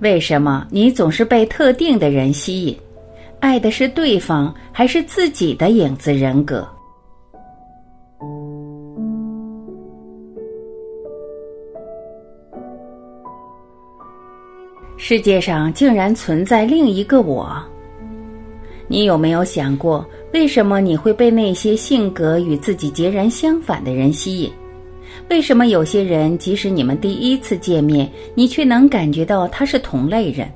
为什么你总是被特定的人吸引？爱的是对方，还是自己的影子人格？世界上竟然存在另一个我。你有没有想过，为什么你会被那些性格与自己截然相反的人吸引？为什么有些人即使你们第一次见面，你却能感觉到他是同类人？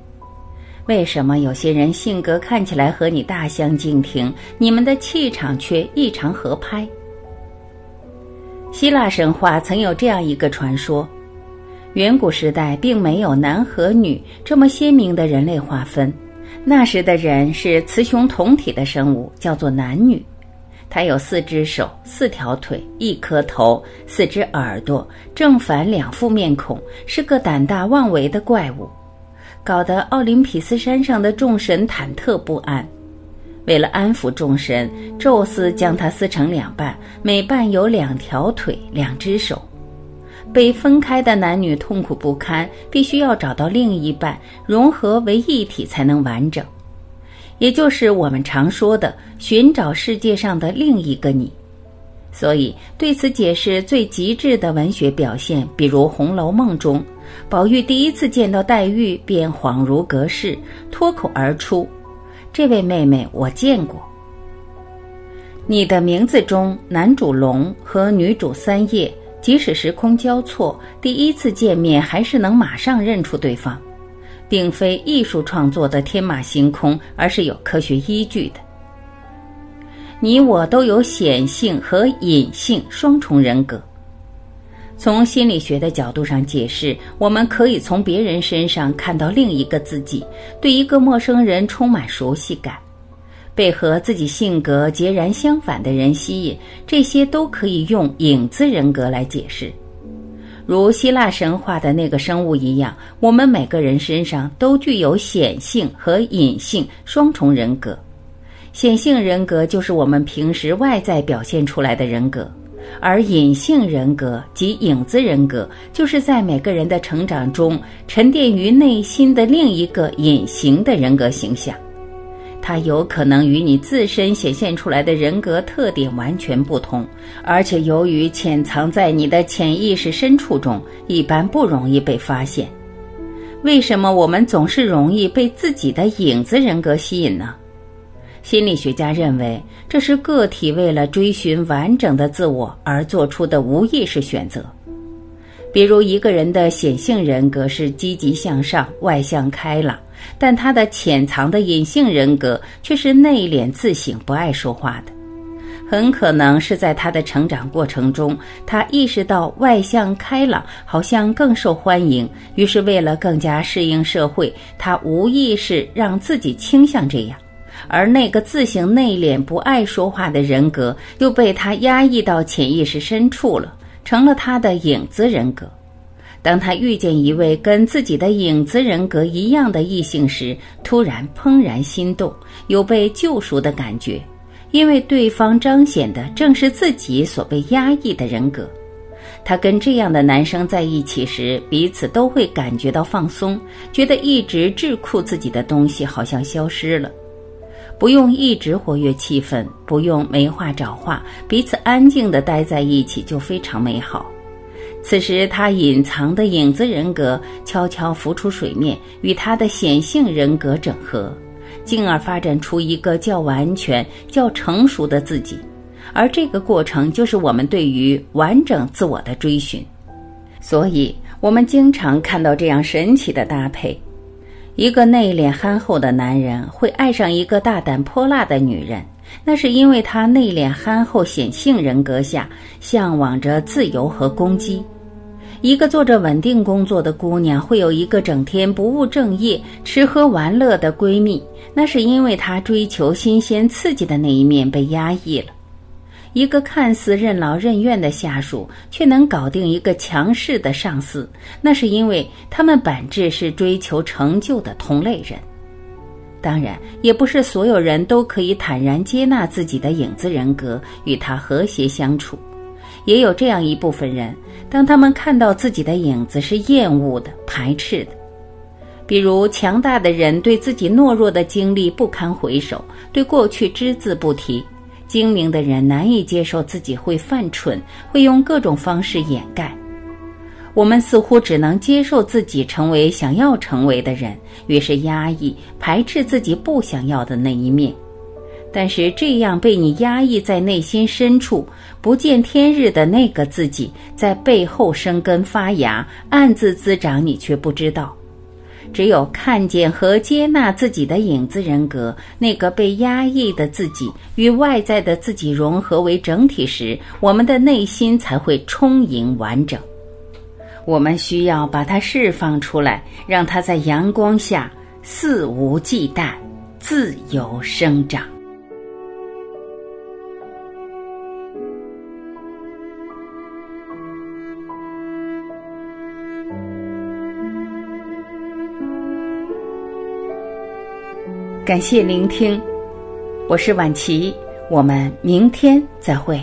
为什么有些人性格看起来和你大相径庭，你们的气场却异常合拍？希腊神话曾有这样一个传说：远古时代并没有男和女这么鲜明的人类划分，那时的人是雌雄同体的生物，叫做男女。他有四只手、四条腿、一颗头、四只耳朵，正反两副面孔，是个胆大妄为的怪物，搞得奥林匹斯山上的众神忐忑不安。为了安抚众神，宙斯将他撕成两半，每半有两条腿、两只手。被分开的男女痛苦不堪，必须要找到另一半，融合为一体才能完整。也就是我们常说的寻找世界上的另一个你，所以对此解释最极致的文学表现，比如《红楼梦》中，宝玉第一次见到黛玉便恍如隔世，脱口而出：“这位妹妹我见过。”你的名字中男主龙和女主三叶，即使时空交错，第一次见面还是能马上认出对方。并非艺术创作的天马行空，而是有科学依据的。你我都有显性和隐性双重人格。从心理学的角度上解释，我们可以从别人身上看到另一个自己，对一个陌生人充满熟悉感，被和自己性格截然相反的人吸引，这些都可以用影子人格来解释。如希腊神话的那个生物一样，我们每个人身上都具有显性和隐性双重人格。显性人格就是我们平时外在表现出来的人格，而隐性人格及影子人格，就是在每个人的成长中沉淀于内心的另一个隐形的人格形象。它有可能与你自身显现出来的人格特点完全不同，而且由于潜藏在你的潜意识深处中，一般不容易被发现。为什么我们总是容易被自己的影子人格吸引呢？心理学家认为，这是个体为了追寻完整的自我而做出的无意识选择。比如，一个人的显性人格是积极向上、外向开朗。但他的潜藏的隐性人格却是内敛自省、不爱说话的，很可能是在他的成长过程中，他意识到外向开朗好像更受欢迎，于是为了更加适应社会，他无意识让自己倾向这样，而那个自省内敛、不爱说话的人格又被他压抑到潜意识深处了，成了他的影子人格。当他遇见一位跟自己的影子人格一样的异性时，突然怦然心动，有被救赎的感觉，因为对方彰显的正是自己所被压抑的人格。他跟这样的男生在一起时，彼此都会感觉到放松，觉得一直桎梏自己的东西好像消失了，不用一直活跃气氛，不用没话找话，彼此安静地待在一起就非常美好。此时，他隐藏的影子人格悄悄浮出水面，与他的显性人格整合，进而发展出一个较完全、较成熟的自己。而这个过程，就是我们对于完整自我的追寻。所以，我们经常看到这样神奇的搭配：一个内敛憨厚的男人会爱上一个大胆泼辣的女人。那是因为他内敛憨厚显性人格下向往着自由和攻击。一个做着稳定工作的姑娘会有一个整天不务正业、吃喝玩乐的闺蜜，那是因为她追求新鲜刺激的那一面被压抑了。一个看似任劳任怨的下属却能搞定一个强势的上司，那是因为他们本质是追求成就的同类人。当然，也不是所有人都可以坦然接纳自己的影子人格，与他和谐相处。也有这样一部分人，当他们看到自己的影子是厌恶的、排斥的。比如，强大的人对自己懦弱的经历不堪回首，对过去只字不提；精明的人难以接受自己会犯蠢，会用各种方式掩盖。我们似乎只能接受自己成为想要成为的人，于是压抑、排斥自己不想要的那一面。但是，这样被你压抑在内心深处、不见天日的那个自己，在背后生根发芽、暗自滋长，你却不知道。只有看见和接纳自己的影子人格，那个被压抑的自己与外在的自己融合为整体时，我们的内心才会充盈完整。我们需要把它释放出来，让它在阳光下肆无忌惮、自由生长。感谢聆听，我是婉琪，我们明天再会。